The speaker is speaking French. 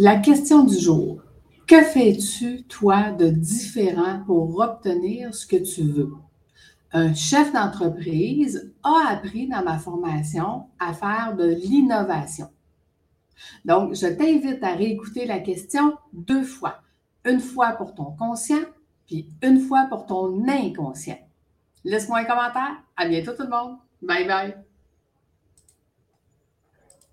La question du jour. Que fais-tu, toi, de différent pour obtenir ce que tu veux? Un chef d'entreprise a appris dans ma formation à faire de l'innovation. Donc, je t'invite à réécouter la question deux fois. Une fois pour ton conscient, puis une fois pour ton inconscient. Laisse-moi un commentaire. À bientôt tout le monde. Bye bye.